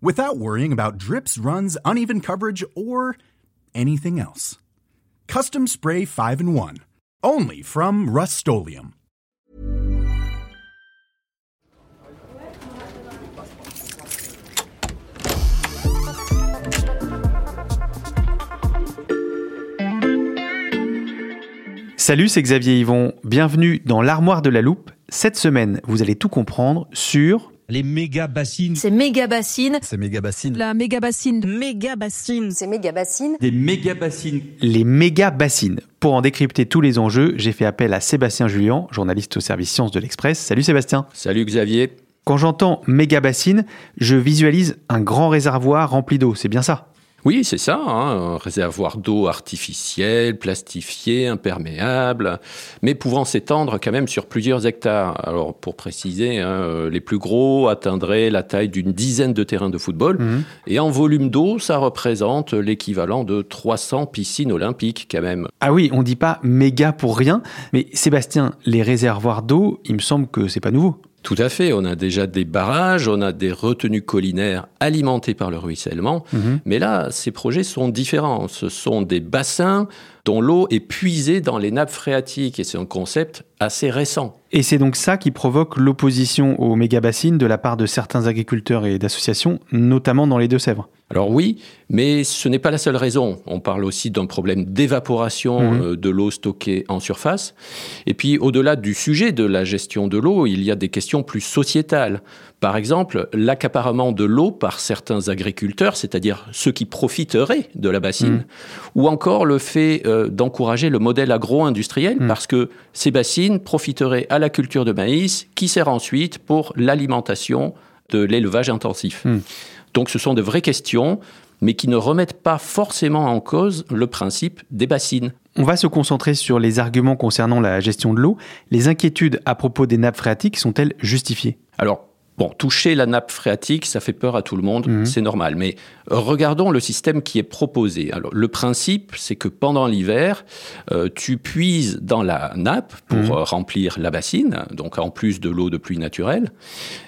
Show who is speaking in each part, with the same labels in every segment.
Speaker 1: without worrying about drips, runs, uneven coverage, or anything else. Custom Spray 5 in 1. Only from Rust
Speaker 2: Salut, c'est Xavier Yvon. Bienvenue dans l'armoire de la loupe. Cette semaine, vous allez tout comprendre sur
Speaker 3: les méga bassines.
Speaker 4: C'est méga bassines.
Speaker 5: C'est méga bassines.
Speaker 6: La méga bassine.
Speaker 7: Méga bassines.
Speaker 4: C'est méga bassines.
Speaker 8: Des méga bassines.
Speaker 2: Les méga bassines. Pour en décrypter tous les enjeux, j'ai fait appel à Sébastien Julien, journaliste au service sciences de l'Express. Salut Sébastien.
Speaker 8: Salut Xavier.
Speaker 2: Quand j'entends méga bassine, je visualise un grand réservoir rempli d'eau, c'est bien ça?
Speaker 8: Oui, c'est ça, hein, un réservoir d'eau artificiel, plastifié, imperméable, mais pouvant s'étendre quand même sur plusieurs hectares. Alors, pour préciser, hein, euh, les plus gros atteindraient la taille d'une dizaine de terrains de football, mhm. et en volume d'eau, ça représente l'équivalent de 300 piscines olympiques quand même.
Speaker 2: Ah oui, on dit pas méga pour rien, mais Sébastien, les réservoirs d'eau, il me semble que c'est pas nouveau.
Speaker 8: Tout à fait. On a déjà des barrages, on a des retenues collinaires alimentées par le ruissellement. Mhm. Mais là, ces projets sont différents. Ce sont des bassins dont l'eau est puisée dans les nappes phréatiques. Et c'est un concept assez récent.
Speaker 2: Et c'est donc ça qui provoque l'opposition aux méga-bassines de la part de certains agriculteurs et d'associations, notamment dans les Deux-Sèvres.
Speaker 8: Alors oui, mais ce n'est pas la seule raison. On parle aussi d'un problème d'évaporation mhm. euh, de l'eau stockée en surface. Et puis au-delà du sujet de la gestion de l'eau, il y a des questions plus sociétales. Par exemple, l'accaparement de l'eau par certains agriculteurs, c'est-à-dire ceux qui profiteraient de la bassine, mhm. ou encore le fait euh, d'encourager le modèle agro-industriel, mhm. parce que ces bassines profiteraient à la culture de maïs, qui sert ensuite pour l'alimentation de l'élevage intensif. Donc ce sont de vraies questions, mais qui ne remettent pas forcément en cause le principe des bassines.
Speaker 2: On va se concentrer sur les arguments concernant la gestion de l'eau. Les inquiétudes à propos des nappes phréatiques sont-elles justifiées?
Speaker 8: Alors, Bon, toucher la nappe phréatique, ça fait peur à tout le monde, mhm. c'est normal. Mais regardons le système qui est proposé. Alors, le principe, c'est que pendant l'hiver, euh, tu puises dans la nappe pour mhm. euh, remplir la bassine, donc en plus de l'eau de pluie naturelle.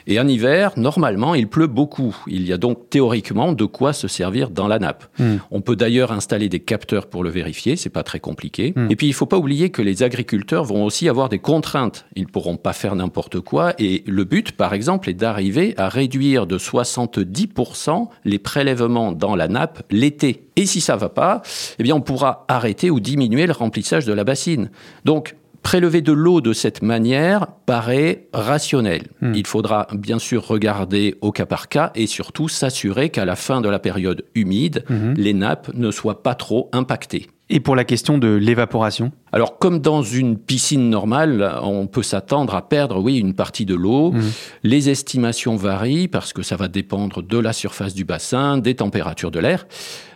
Speaker 8: Et en hiver, normalement, il pleut beaucoup. Il y a donc théoriquement de quoi se servir dans la nappe. Mhm. On peut d'ailleurs installer des capteurs pour le vérifier, c'est pas très compliqué. Et puis, il faut pas oublier que les agriculteurs vont aussi avoir des contraintes. Ils pourront pas faire n'importe quoi. Et le but, par exemple, est d'arriver à réduire de 70% les prélèvements dans la nappe l'été. Et si ça va pas, eh bien on pourra arrêter ou diminuer le remplissage de la bassine. Donc Prélever de l'eau de cette manière paraît rationnel. Hmm. Il faudra bien sûr regarder au cas par cas et surtout s'assurer qu'à la fin de la période humide, hmm. les nappes ne soient pas trop impactées.
Speaker 2: Et pour la question de l'évaporation
Speaker 8: Alors, comme dans une piscine normale, on peut s'attendre à perdre, oui, une partie de l'eau. Mmh. Les estimations varient parce que ça va dépendre de la surface du bassin, des températures de l'air.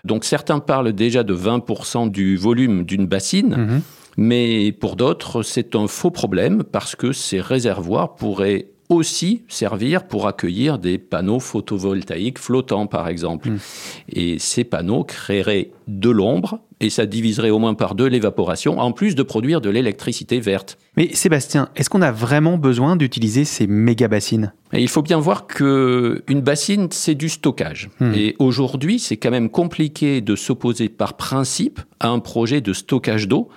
Speaker 8: Donc, certains parlent déjà de 20% du volume d'une bassine. Mmh. Mais pour d'autres, c'est un faux problème parce que ces réservoirs pourraient aussi servir pour accueillir des panneaux photovoltaïques flottants, par exemple. Mmh. Et ces panneaux créeraient de l'ombre et ça diviserait au moins par deux l'évaporation, en plus de produire de l'électricité verte.
Speaker 2: Mais Sébastien, est-ce qu'on a vraiment besoin d'utiliser ces méga bassines?
Speaker 8: Il faut bien voir que une bassine, c'est du stockage. Hmm. Et aujourd'hui, c'est quand même compliqué de s'opposer par principe à un projet de stockage d'eau,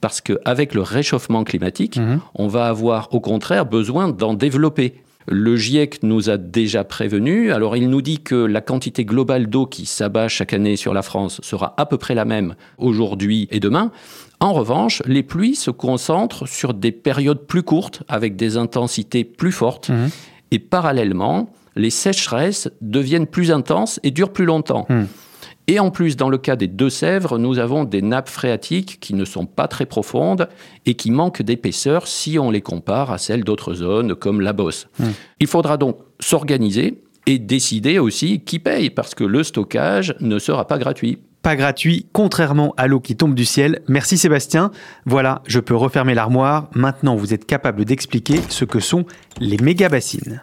Speaker 8: parce qu'avec le réchauffement climatique, hmm. on va avoir au contraire besoin d'en développer Le GIEC nous a déjà prévenu. Alors il nous dit que la quantité globale d'eau qui s'abat chaque année sur la France sera à peu près la même aujourd'hui et demain. En revanche, les pluies se concentrent sur des périodes plus courtes avec des intensités plus fortes. Mmh. Et parallèlement, les sécheresses deviennent plus intenses et durent plus longtemps. Mmh. Et en plus, dans le cas des Deux-Sèvres, nous avons des nappes phréatiques qui ne sont pas très profondes et qui manquent d'épaisseur si on les compare à celles d'autres zones comme la Bosse. Mmh. Il faudra donc s'organiser et décider aussi qui paye, parce que le stockage ne sera pas gratuit.
Speaker 2: Pas gratuit, contrairement à l'eau qui tombe du ciel. Merci Sébastien. Voilà, je peux refermer l'armoire. Maintenant, vous êtes capable d'expliquer ce que sont les méga-bassines.